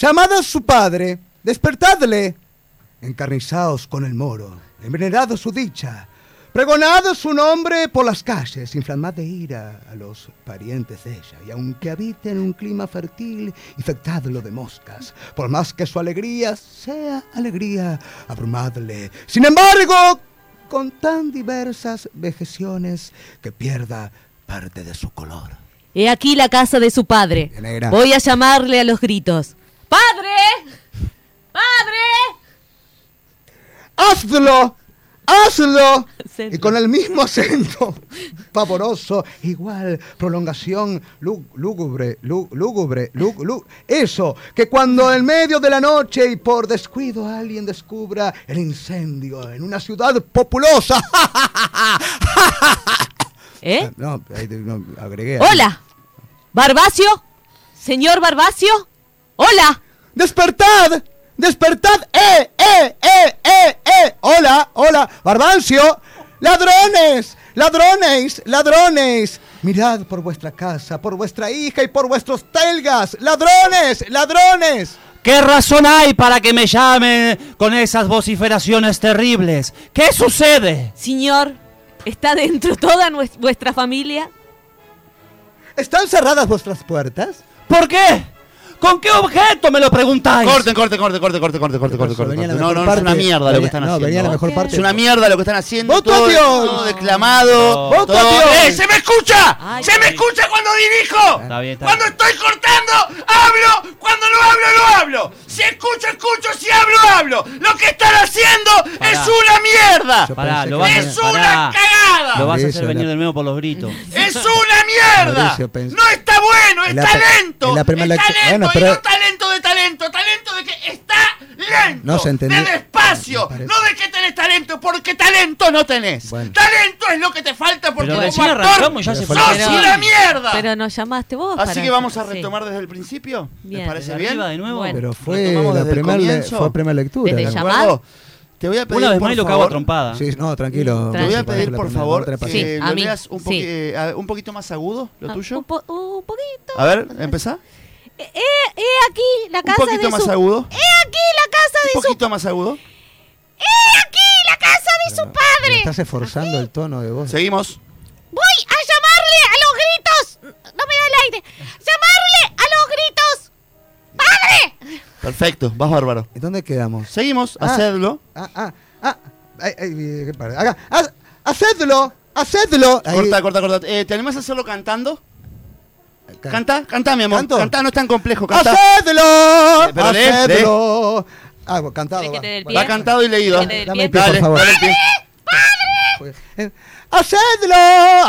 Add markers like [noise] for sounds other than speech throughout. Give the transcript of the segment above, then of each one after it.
Llamad a su padre, despertadle. Encarnizaos con el moro, envenenad su dicha. Pregonad su nombre por las calles, inflamad de ira a los parientes de ella, y aunque habite en un clima fértil, infectadlo de moscas, por más que su alegría sea alegría, abrumadle. Sin embargo, con tan diversas vejeciones que pierda parte de su color. He aquí la casa de su padre. Voy a llamarle a los gritos. ¡Padre! ¡Padre! ¡Hazlo! ¡Hazlo! Y con el mismo acento pavoroso, igual, prolongación lú- lúgubre, lú- lúgubre, lú- lú- eso, que cuando en medio de la noche y por descuido alguien descubra el incendio en una ciudad populosa. ¿Eh? No, no, agregué. ¡Hola! ¿Barbacio? ¿Señor Barbacio? ¡Hola! ¡Despertad! ¡Despertad! ¡Eh, eh, eh, eh, eh! ¡Hola, hola! ¡Barbancio! ¡Ladrones! ¡Ladrones! ¡Ladrones! Mirad por vuestra casa, por vuestra hija y por vuestros telgas. ¡Ladrones! ¡Ladrones! ¿Qué razón hay para que me llamen con esas vociferaciones terribles? ¿Qué sucede? Señor, ¿está dentro toda vuestra familia? ¿Están cerradas vuestras puertas? ¿Por qué? ¿Con qué objeto me lo preguntáis? Corten, corten, corten, corten, corten, corten, corten, corten, corten. No, no, es parte. una mierda lo que están no, haciendo. venía la mejor parte. Es una mierda lo que están haciendo. ¡Voto a todo, Dios! todo declamado. ¡Voto todo- a Dios! ¡Eh, se me escucha! Ay, ¡Se me ay. escucha cuando dirijo! Está bien, está Cuando bien. estoy cortando, hablo. Cuando no hablo, no hablo. Si escucho, escucho. Si hablo, hablo. Lo que están haciendo Pará. es una mierda. Pará, lo vas a Es pará. una cagada. Lo vas a hacer venir de nuevo por los gritos. Es una mierda. No está bueno, es En la pe- pero- no talento de talento. Talento de que está lento. No se entendió. De despacio. No de que tenés talento, porque talento no tenés. Bueno. Talento es lo que te falta porque Pero como recién actor ya se sos fue la una mierda. Pero nos llamaste vos. Así para- que vamos a sí. retomar desde el principio. Bien. ¿Les parece bien? arriba de nuevo. Bueno. Pero fue la primera fue primera lectura. Desde la- ¿De llamar. Te voy a pedir Una vez más y lo cago trompada. Sí, no, tranquilo. Te voy a Sí, pedir por favor que Sí, a lo mí, leas un, sí. eh, un poquito más agudo, lo Ah, tuyo. Un, po- un poquito. A ver, empezá. He, he aquí la Un casa poquito de más su... agudo. He aquí la casa de Un su... poquito más agudo. He aquí la casa de su padre. Estás esforzando el tono de voz. Seguimos. Voy a llamarle a los gritos. No me da el aire. Llamarle a los gritos. ¡Padre! Perfecto, vas bárbaro. ¿Y dónde quedamos? Seguimos, Ah. hacedlo. Ah, ah, ah. Ay, ay, qué padre. Ha- hacedlo, hacedlo. Corta, corta, corta. Eh, ¿Te animás a hacerlo cantando? Ca- Canta, canta, mi amor. ¿Canto? Canta, no es tan complejo. Canta. ¡Hacedlo! Eh, pero ¡Hacedlo! Ah, bueno, cantado. ¿Querés que va. Va cantado y leído. Dame el pie. por favor. dale el pie. Eh, Hacedlo,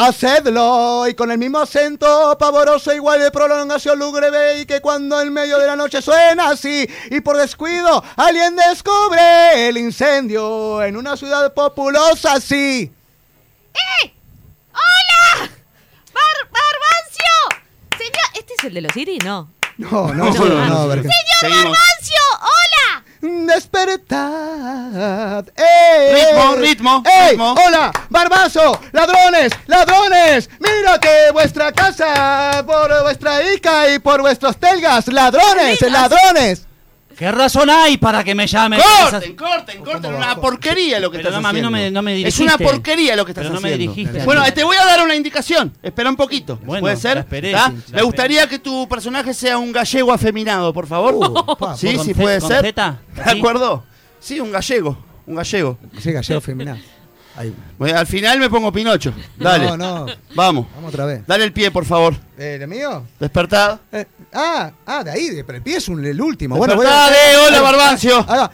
hacedlo, y con el mismo acento pavoroso igual de prolongación lúgubre y que cuando en medio de la noche suena así y por descuido alguien descubre el incendio en una ciudad populosa así. ¡Hola! ¡Bar Barbancio! Señor... ¿Este es el de los Iris? No. No, no, No, no, no, Seguimos. ¡Barbancio! ¡Hola! Despertad. ¡Ey! Ritmo, ritmo, ¡Ey! ritmo. ¡Hola! ¡Barbazo! ¡Ladrones! ¡Ladrones! ¡Mira que vuestra casa por vuestra hija y por vuestros telgas! ¡Ladrones! ¡Ladrones! ¿Qué razón hay para que me llamen? Corten, corten, corten. ¿Cómo Una porquería lo que Pero estás no, a mí no haciendo. me- no me Es dirigiste. una porquería lo que estás Pero no me haciendo. dirigiste. Bueno, te voy a dar una indicación. Espera un poquito. Bueno, ¿Puede ser? esperé, ¿Ah? Me gustaría que tu personaje sea un gallego afeminado, por favor. Uh, pa, sí, ¿Con sí puede ser. ¿De acuerdo? Sí, un gallego. Un gallego. Sí, gallego femenino. Ahí. Bueno, al final me pongo Pinocho. Dale. No, no. Vamos. Vamos otra vez. Dale el pie, por favor. Eh, ¿El mío? Despertad. Eh, ah, ah, de ahí, de- pero el pie es un, el último. Bueno, voy Despertad, a- eh, hola, Barbancio. ahí va.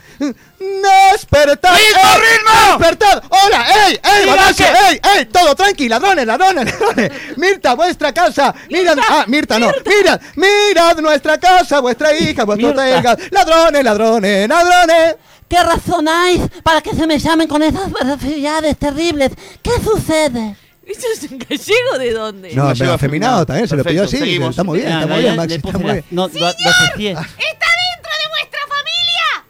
¡Despertad! ¡Ritmo, ritmo! ¡Despertad! ¡Hola! ¡Ey! ¡Ey, Barbancio! ¡Ey! ¡Ey! ¡Todo tranqui! ¡Ladrones, ladrones, ladrones! ¡Mirta, vuestra casa! ¡Mirad! ¡Ah, Mirta no! ¡Mirad! ¡Mirad nuestra casa, vuestra hija, vuestros telgas! ¡Ladrones, ladrones, ladrones! ¿Qué razón hay para que se me llamen con esas barbaridades terribles? ¿Qué sucede? ¿Eso es un gallego de dónde? No, pero afeminado afeminado. también, se lo pidió así. seguimos. Está muy bien, Ah, está muy bien, le Maxi, está muy bien. No, lo asocié. ¡Está dentro de vuestra familia!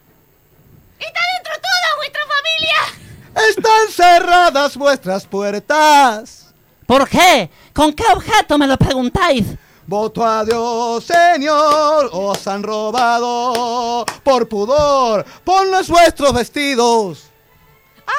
¡Está dentro toda vuestra familia! Están cerradas vuestras puertas. ¿Por qué? ¿Con qué objeto me lo preguntáis? Voto a Dios, Señor, os han robado por pudor, ponnos vuestros vestidos.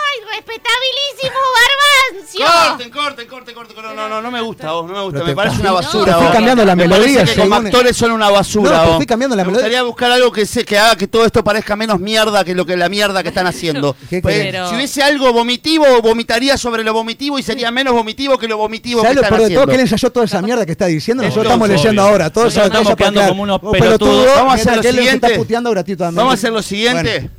¡Ay, respetabilísimo Barbancio! Corten, corten, corten, corten. No, no, no, no me gusta vos, no me gusta. Me parece una basura. estoy vos. cambiando la Me melodía, que como actores son una basura. No, estoy cambiando la Me melodía. gustaría buscar algo que, se, que haga que todo esto parezca menos mierda que lo que la mierda que están [laughs] haciendo. ¿Qué Pues? Pero- Si hubiese algo vomitivo, vomitaría sobre lo vomitivo y sería menos vomitivo que lo vomitivo que ¿Sabes lo están todo? haciendo. Que él ensayó toda esa mierda que está diciendo. Nosotros Obvio, estamos leyendo ahora. Todos estamos quedando como unos pelotudos. Vamos a hacer lo siguiente. puteando. Vamos a hacer lo siguiente.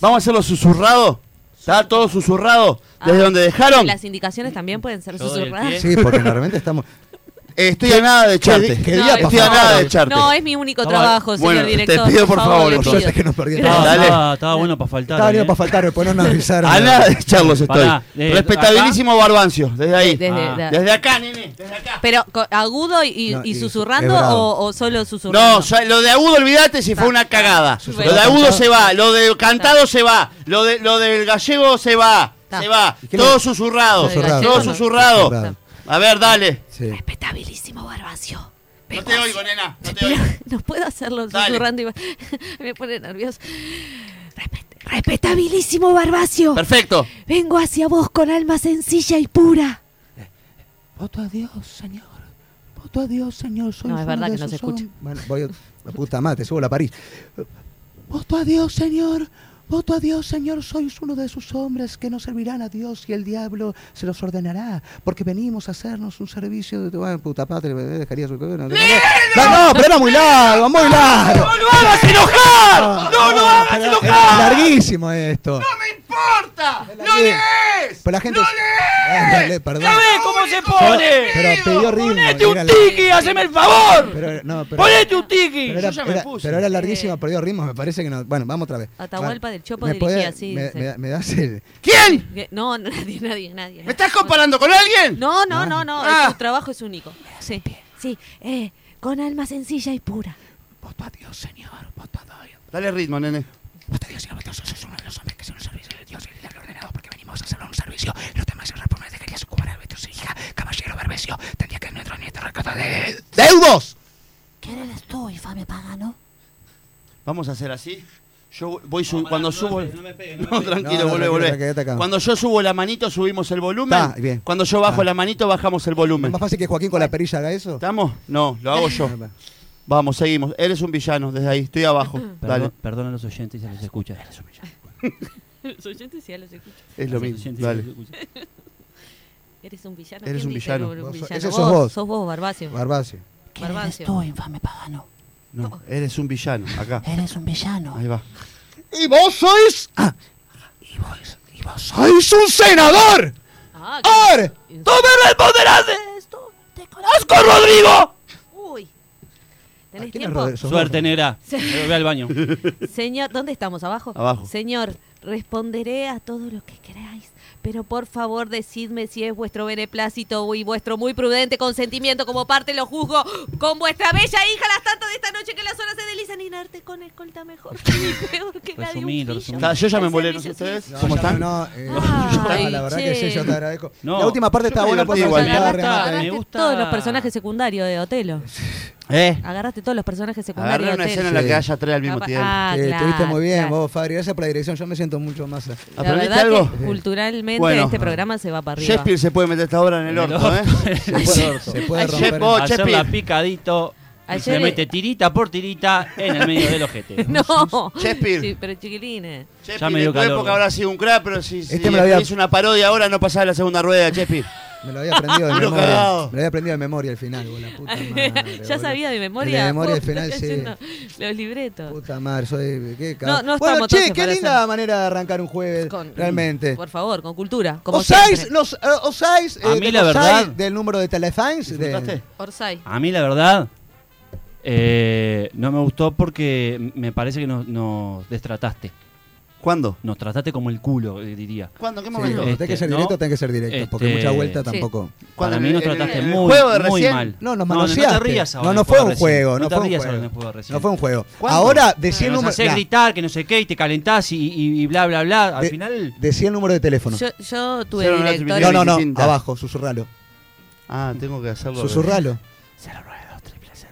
Vamos a hacerlo susurrado. ¿Está todo susurrado? ¿Desde Ah, donde dejaron? Las indicaciones también pueden ser susurradas. Sí, porque realmente estamos. Eh, estoy a nada de echarte. No, día, es- por Estoy a nada de echarte. No, es mi único No, trabajo, señor bueno, te director. pido, por favor, Por suerte que nos perdieron. Estaba, Dale. estaba- estaba bueno para faltar. Estaba ¿eh? bien para faltar, después no nos [laughs] avisaron. A nada de echarlos estoy. Pará, eh, Respetabilísimo Barbancio, desde ahí. Desde- Ah. de- Desde acá, nene, desde acá. Pero agudo y, No, y y- susurrando o, o solo susurrando. No, ya- lo de agudo olvídate si fue una cagada. Susurrado Lo de agudo se va, lo de cantado se va, lo de lo del gallego se va, se va. ¿Y qué Todo susurrado, todo No. susurrado. A ver, dale. Sí. Respetabilísimo Barbacio. No te oigo, nena, no te Pero, oigo. [laughs] no puedo hacerlo susurrando y [laughs] me pone nervioso. Respet- respetabilísimo Barbacio. Perfecto. Vengo hacia vos con alma sencilla y pura. Voto a Dios, Señor. Voto a Dios, Señor. Soy No, es verdad que no se escucha. Bueno, voy a... La puta madre, te subo la París. Voto a Dios, Señor. Voto a Dios, Señor. Sois uno de esos hombres que no servirán a Dios y el diablo se los ordenará. Porque venimos a hacernos un servicio de... Bueno, puta madre, me dejaría su... No, no, no, no, pero era muy largo, muy largo. ¡No lo hagas enojar! ¡No lo hagas Era- enojar! larguísimo esto. ¡No me importa! ¡No lees! Pero la gente... ¡No Ah, lees! dale, perdón. ¿Sabés cómo se pone? Pero pidió ritmo. ¡Ponete un la- tiki! ¡Haceme el favor! Pero, no, pero, ¡Ponete un tiki! pero era, Yo ya me era- puse. pero era larguísimo, perdió ritmo, me parece que no. Bueno, vamos otra vez. Atahualpa del Chopo ¿Me dirigía así, Me, sí. me- me das el. ¿Quién? No, no, [laughs] nadie, nadie, nadie. ¿Me estás comparando con alguien? No, no, no, no. Ah. Tu trabajo es único. Sí, sí. Eh, con alma sencilla y pura. Voto a Dios, Señor. Voto a Dios. Dale ritmo, nene. Voto a Dios, Señor. Voto a Dios. A hacer un servicio. Y los demás el reponer dejaría sucumbar a tu hija, caballero Barbesio. Tendría que nuestro nieto recauda de. ¡Deudos! ¿Quién eres tú, infame pagano? Vamos a hacer así. Yo voy su- cuando subo. No me no me No, tranquilo, No, no, volvé, tranquilo, volvé. Cuando yo subo la manito, subimos el volumen. Está, bien. Cuando yo bajo Ah. la manito, bajamos el ¿Es volumen. más fácil que Joaquín con la perilla haga eso? ¿Estamos? No, lo hago yo. Vamos, seguimos. Eres un villano desde ahí. Estoy abajo. Dale. Perdón, a los oyentes, ya les escucha. Eres un villano. [laughs] Los oyentes ya los escuchan. Es lo Los mismo. escuchan. Eres un villano. Eres ¿Quién un dice villano. un villano? ese sos vos. Sos vos, Barbacio. Barbacio. ¿Quién eres tú, infame pagano? No, eres un villano. Acá. Eres un villano. Ahí va. ¿Y vos sois? Ah. ¿Y vos? ¿Y vos sois un senador? Ah, ¡Ar! ¡Tú me responderás de Esto te ¡Asco, Rodrigo! Uy. ¿Tenés ¿Quién es tiempo? Suerte, negra. Eh, Ve al baño. [laughs] Señor, ¿dónde estamos? ¿Abajo? Abajo. Señor, responderé a todo lo que queráis. Pero por favor decidme si es vuestro beneplácito y vuestro muy prudente consentimiento como parte lo juzgo con vuestra bella hija las tantas de esta noche que las horas se deslizan y darte con escolta mejor [laughs] ni peor que un resumilo. Ah, Yo ya me Al molé, no ustedes. No, ¿Cómo están? No, eh, Ay, la verdad que sí, che. yo te agradezco. No. La última parte está buena porque Me gusta- remate. Agarraste Me gusta- todos los personajes secundarios de Otelo. [laughs] ¿Eh? Agarraste todos los personajes secundarios Agarré una Otelo. escena en la que haya tres al mismo tiempo. Ah, Eh, claro, estuviste muy bien, claro. vos, Fabri. Gracias por la dirección. Yo me siento mucho más. La ¿Aprendiste verdad algo? que culturalmente Bueno. este programa se va para arriba. Shakespeare se puede meter esta obra en el orto, ¿eh? [laughs] Se puede, se puede Ayer- romper. Oh, Hacerla picadito. Ayer- se mete tirita por tirita en el medio del ojete. [laughs] No. Shakespeare. Sí, pero chiquilines. Shakespeare me dio en tu época habrá sido un crack, pero si, si Este me había- hizo una parodia ahora no pasaba la segunda rueda, Shakespeare. Me lo había aprendido de [laughs] memoria. Me lo había aprendido de memoria al final, la puta [laughs] madre. ya boludo. sabía de memoria. De memoria al final, sí. Los libretos. Puta madre, soy. ¿qué No, bueno, estamos che, qué linda hacer- manera de arrancar un jueves, Con- realmente. Por favor, con cultura. Como ¿Osáis, nos, eh, osáis, A eh, mí la osáis verdad- del número de Telefans? De. Orsay. A mí la verdad eh, no me gustó porque me parece que nos, nos destrataste. ¿Cuándo? Nos trataste como el culo, eh, diría. ¿Cuándo? ¿Qué Sí, momento? cuando Este, tenés que ser ¿no? directo, tenés que ser directo, porque Este, mucha vuelta sí. tampoco. ¿Cuándo? Para mí ¿En nos trataste el muy, juego de muy recién? mal. No, nos no, manoseaste. no te rías ahora No, no fue un juego, No no te fue un rías juego. ahora en el juego de recién. No fue un juego. ¿Cuándo? Ahora, decía el nos número. hacés nah, gritar, que no sé qué, y te calentás y, y- y bla, bla, bla. Al de- final... Decía el número de teléfono. Yo, yo tuve director. No, no, no, distinta. abajo, susurralo. Ah, tengo que hacerlo. Susurralo.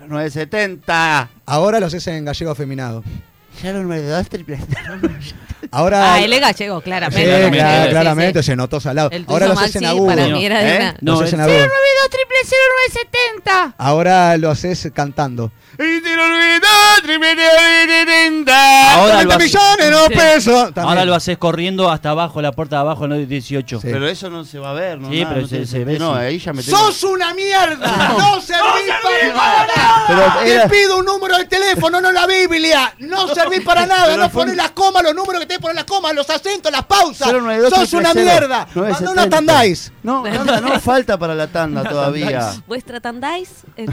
970. Ahora lo haces en gallego afeminado. 092 triple Ahora. Ah, él es gallego, Sí, claramente. claramente, claro, Sí, sí. claramente, se notó salado. El Ahora lo haces en Maxi, agudo. para mí era de ¿Eh? una... No, haces en el- agudo. triple 0970. Ahora lo haces cantando. Y 092 triple 70. Ahora lo 20 haces- millones, no Sí. pesos. También. Ahora lo haces corriendo hasta abajo, la puerta de abajo, no 18. Sí. Pero eso no se va a ver, ¿no? Sí, Nada, pero no se- se sentido. ve, No, ahí ya me tengo- ¡Sos una mierda! ¡No servís para nada! Pero Te era- pido un número de teléfono, no la Biblia. No servís para nada. Pero No pones un- las comas, los números que te las comas, los acentos, las pausas. 092 ¡Sos una 330. mierda! Mandá 970. una tandáis. No, no, no [laughs] falta para la tanda todavía. ¿Vuestra tandáis? [laughs]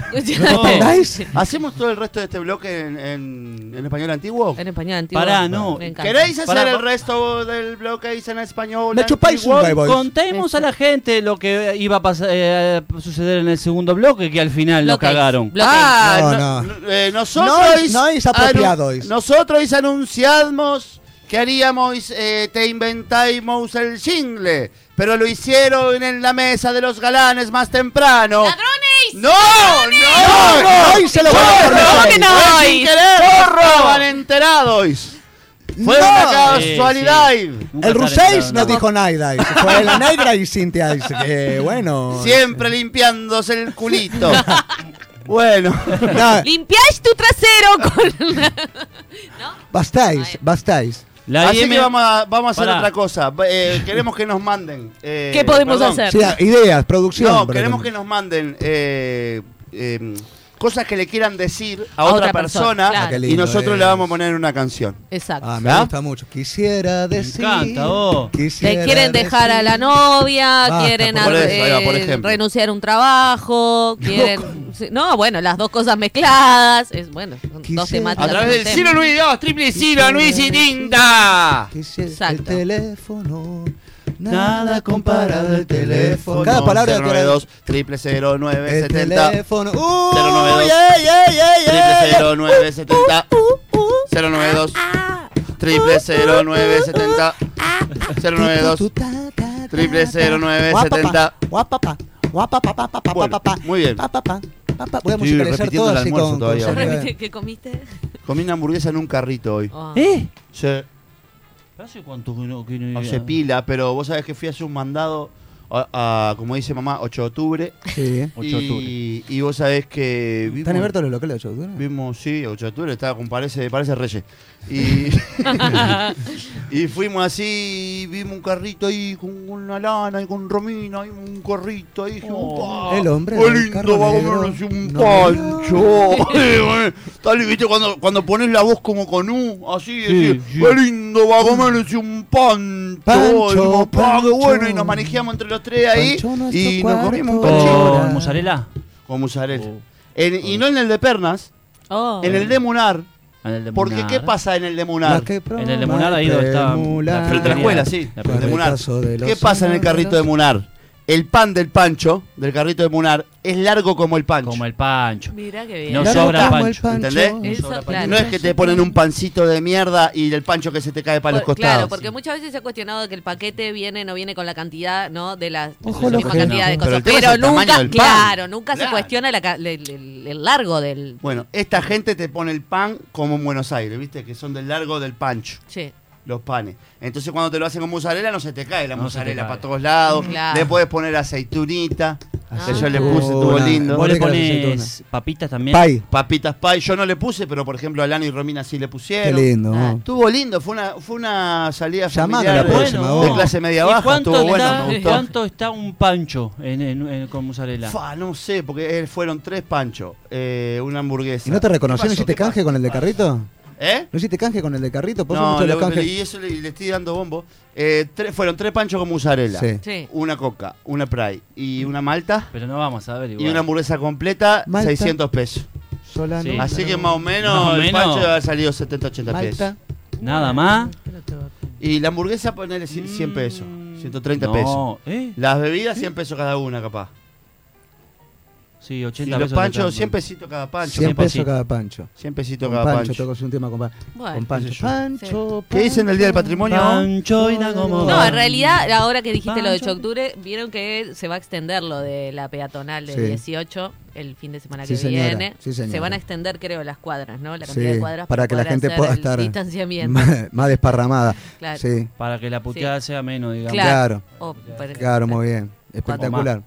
No. ¿Tandáis? ¿Hacemos todo el resto de este bloque en, en- en español antiguo? En español antiguo. Pará, no. ¿Queréis hacer Pará, el resto del bloque en español? Me chupáis un. Contemos a la gente lo que iba a, pasar, eh, a suceder en el segundo bloque, que al final nos Bloqueis. cagaron. Bloqueis. Ah, No, no, eh, nosotros No es- no es apropiado nosotros anunciamos que haríamos eh, te inventáis el jingle, pero lo hicieron en la mesa de los galanes más temprano. ¡Ladrones! No, no, No, hoy se lo voy a ¿Cómo poner. que no? Fue sin querer, no estaban enterados. Fue No. una casualidad. Nunca El estar Ruséis enterado, no no. dijo nada. Fue la negra y Cintia. que bueno. Siempre limpiándose el culito. [laughs] bueno. No, Limpiáis tu trasero con... [laughs] bastáis, bastáis. La Así IM que vamos a, vamos a hacer Pará. otra cosa. Eh, queremos que nos manden. eh, ¿Qué podemos perdón. hacer? Sí, ideas, producción. No, queremos que nos manden eh, eh, cosas que le quieran decir a, A otra, otra persona, persona, claro. Ah, y nosotros es. le vamos a poner una canción. Exacto. Ah, me ¿Ah? gusta mucho. Quisiera decir. encanta, vos. quisiera Te quieren dejar a la novia, Basta, quieren por eso, eh, va, por ejemplo. renunciar a un trabajo, quieren... sí, No, bueno, las dos cosas mezcladas. Es bueno, son dos temáticas. A través del del tema. 092 triple 0 Luis y Tinta. Quisiera Exacto. el teléfono. Nada comparado al teléfono. Cada palabra que 092 triple 0 El 970 teléfono. Uy, 092. yeah, yeah, yeah, yeah, triple yeah. 0 970 092 triple 0 970 092 triple 0 970 Guapapa, guapapa, guapapa, Bueno, guapapa, muy bien. papapa, papapa. Voy a Estoy musicalizar repitiendo todo el así almuerzo con, todavía, con boludo. sonido. ¿Qué comiste? Comí una hamburguesa en un carrito hoy. Ah. ¿Eh? Sí. ¿Hace cuánto que no, que no- Hace pila, pero vos sabés que fui a hacer un mandado a, a, como dice mamá, 8 de octubre. Sí. 8 de octubre. Y, y vos sabés que vimos, ¿Están abiertos los locales de 8 de octubre? vimos, sí, 8 de octubre, estaba con parece, parece Reyes. Y, [laughs] [laughs] y fuimos así, vimos un carrito ahí con una lana y con Romina, ahí un carrito ahí. dijimos, Oh. "Pa, El hombre Qué lindo va a comernos un no pancho. [laughs] Tal, viste, cuando, cuando pones la voz como con U, así, decir, sí. qué lindo va a comerse un pancho. Pancho, Y dijimos, "Pa, qué pancho. bueno, y nos manejamos entre los tres ahí y nos comimos un cachito ¿Con mozzarella? con mozzarella. Oh. En- y no en el de Pernas, Oh. en el de Munar. De Porque. ¿qué pasa en el de La Munar? En el de Munar, ahí donde está Mular. la la escuela, sí. La el de Con Munar. retazo de los ¿Qué pasa en el carrito de Munar? El pan del pancho, del carrito de Munar, es largo como el pancho. Como el pancho. Mira qué bien. No Claro, sobra como pancho. el ¿Entendés? Eso, claro. No es que te ponen un pancito de mierda y el pancho que se te cae para los Por- costados. Claro, porque muchas veces se ha cuestionado que el paquete viene no viene con la cantidad, ¿no? De la Ojo, misma lo que- cantidad de Pero cosas. el tema Pero, es el tamaño nunca, del pan. claro, nunca se Claro. cuestiona la ca- el, el- el largo del. Bueno, esta gente te pone el pan como en Buenos Aires, ¿viste? Que son del largo del pancho, Sí. Los panes. Entonces cuando te lo hacen con mozzarella no se te cae la No se te mozzarella para todos lados. Claro. Le puedes poner aceitunita. Ah. Que yo le puse, estuvo lindo. ¿Vos le pones papitas también? Pai. Papitas pie, yo no le puse, pero por ejemplo a Lana y Romina sí le Qué pusieron. lindo. Ah. Estuvo lindo, fue una, fue una salida familiar la de- próxima, de, clase media ¿Y baja, cuánto estuvo bueno, me gustó. ¿Cuánto está un pancho en, en- en- con mozzarella? Fa, no sé, porque eh, fueron tres panchos, eh, una hamburguesa. ¿Y no te reconocieron? ¿Qué? ¿Hiciste ¿Qué canje con el de ¿Qué carrito? ¿Eh? ¿No hiciste canje con el de carrito? No, le- los canjes. y eso le, le estoy dando bombo. Eh, tre- fueron tres panchos con mozzarella, Sí. Sí. una coca, una Pride y una malta. Pero no vamos a ver igual. Y una hamburguesa completa, Malta. 600 pesos. Solano. Sí. Así que más o menos Más o el menos. pancho debe haber salido 70, 80 pesos. Nada más. Y la hamburguesa ponele 100 pesos, 130 no, pesos. ¿eh? Las bebidas 100 pesos cada una, capaz. Sí, Y 80 los pesos. panchos, total. 100 pesitos cada pancho. 100 sí. pesos cada pancho. 100 pesitos cada Pancho, pancho. tocas un tema con, Pa- Bueno, con Pancho. Pancho, ¿Qué dicen del Día del Patrimonio? Pancho y como- No, en realidad, ahora que dijiste lo de Pancho. Chocture, vieron que se va a extender lo de la peatonal del Sí. 18 el fin de semana que Sí, viene. Sí, señora. se van a extender, creo, las cuadras, ¿no? La cantidad Sí, de cuadras para que la gente pueda el estar distanciamiento. más, más desparramada. Claro. Sí, Para que la puteada sea menos, digamos. Claro. claro, O para- claro, muy bien. Espectacular.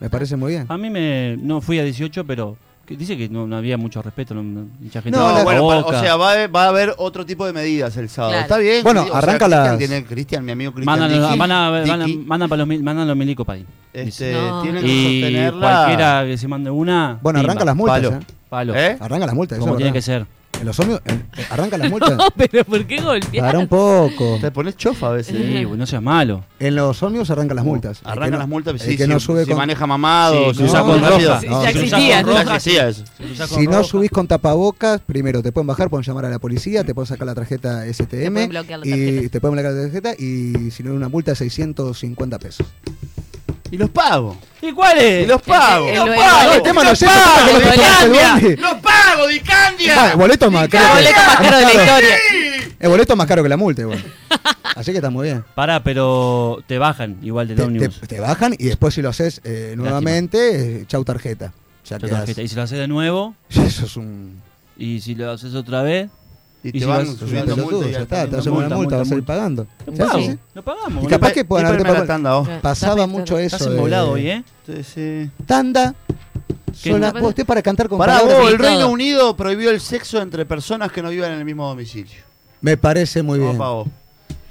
Me parece muy bien. A mí me. No fui a 18, pero. que dice que no, no había mucho respeto, no- no- mucha gente. No, la- bueno, para- o sea, va a, haber, va a haber otro tipo de medidas el sábado. Claro. Está bien. Bueno, o sea, arranca Cristian las- tiene- Cristian, mi amigo Cristian. Mandan, Dicky, van a, van a- Dicky, mandan para los, mil- mandan los milicos para ahí. este, No. tienen que Y sostenerla. cualquiera que se mande una. Bueno, pimba, arranca las multas. palo. ¿eh? Palo. ¿Eh? Arranca las multas. eso Como es tiene que ser. En los ómnibus, en- eh, arranca las multas. [laughs] No, pero ¿por qué golpear? Para un poco. Te pones chofa a veces. Sí, pues no seas malo. En los ómnios arrancan las multas. El que Arrancan no- las multas. el Sí, que si, no sube si con- maneja mamado, Sí, que usa no, con no, rápido. no, ya si usas existía, con ¿no? Ya roja, existía eso. si no subís con tapabocas, primero te pueden bajar, pueden llamar a la policía, te pueden sacar la tarjeta STM pueden bloquear la y tarjeta. te pueden bloquear la tarjeta y si no una multa de 650 pesos. Y los pago. ¿Y cuál es? Y los pago. el- Los pago. el- el tema no es Los pago, Dicandia. bondi. ¡Los pago, Dicandia! Ah, el boleto más caro. El boleto más caro de la historia. El boleto es más caro que la multa, igual. [laughs] Así que está muy bien. Pará, pero te bajan igual del ómnibus. te- te bajan y después si lo haces eh, nuevamente, eh, chau tarjeta. Ya Tu quedás- tarjeta. Y si lo haces de nuevo, [laughs] Eso es un... y si lo haces otra vez, Y Y te si van vas- subiendo multa y ya está, te hacen no una multa, vas a ir pagando. Sí, sí, sí. Lo pagamos. Y capaz que haberte ponerme la pagado- tanda, Pasaba mucho eso. Estás de- embolado hoy, ¿eh? Sí, sí. Tanda. Sola, vos usted para cantar con Pará, palabras. vos, el. Reino Unido prohibió el sexo entre personas que no vivan en el mismo domicilio. Me parece muy bien. vos.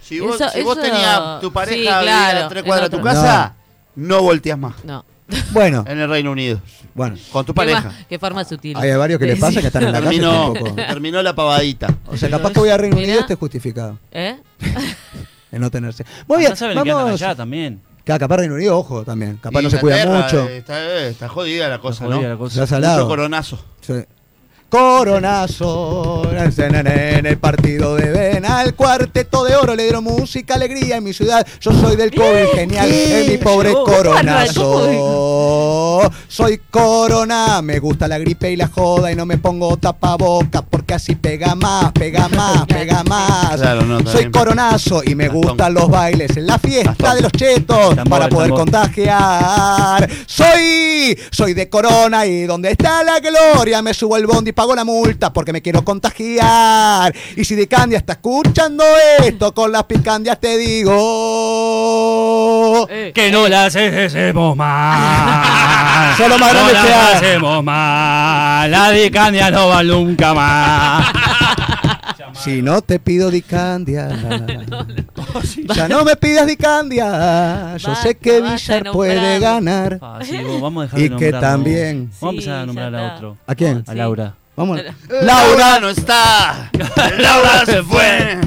Si vos, Eso- si vos eso- tenías tu sí, pareja claro, vivía a tres cuadras de tu casa, no volteas más No. Bueno, en el Reino Unido. bueno. Con tu Qué, pareja. qué forma sutil. Hay varios que les pasa que están en la. Terminó, tampoco. terminó la pavadita. O sea, capaz que voy a Reino. Unido esté justificado ¿Eh? [laughs] en no tenerse. Muy bien, que andan vamos. allá también. Claro, capaz Reino Unido, ojo también. Capaz no se cuida mucho. Está, eh, está jodida la cosa, Está jodida ¿no? la cosa. Mucho salado. coronazo. Sí. Coronazo, en el partido de Vena, el cuarteto de oro le dieron música, alegría en mi ciudad. Yo soy del COVID, genial, es mi pobre coronazo. Soy corona, me gusta la gripe y la joda y no me pongo tapabocas porque así pega más, pega más, [laughs] pega más. Claro, no, está Soy coronazo y me gustan los bailes en la fiesta de los chetos Tambor, para poder tambor. contagiar. Soy, soy de Corona y donde está la gloria me subo al bondi y pago la multa porque me quiero contagiar. Y si de Candia está escuchando esto con las picandias te digo. Eh. Que no las hacemos más. Solo más no grande las que haga. hacemos más. La dicandia no va nunca más. [laughs] Si no te pido dicandia, [laughs] ya no me pidas dicandia. Yo sé que de Villar puede ganar. Ah, sí, vos, vamos a dejar Y de que también. Vamos a empezar a nombrar a otro. ¿A quién? A Sí. Laura. Vamos. Laura no está. [laughs] Laura se fue.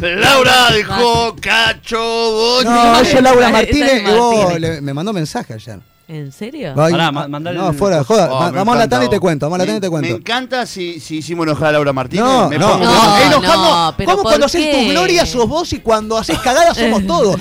Laura dejó cacho. No, es Laura Martínez y vos le- me mandó mensaje ayer. ¿En serio? Ay, Pará, ma- mandale no, el- fuera, joda. Oh, me vamos a la encanta, tanda y te vos. cuento, vamos a la tanda y te Me cuento. encanta si, si hicimos enojar a Laura Martínez. No, me no, pongo- no, No, enojando. no, pero ¿Cómo ¿por cuando haces qué? tus glorias sos vos y cuando haces cagadas somos [laughs] todos?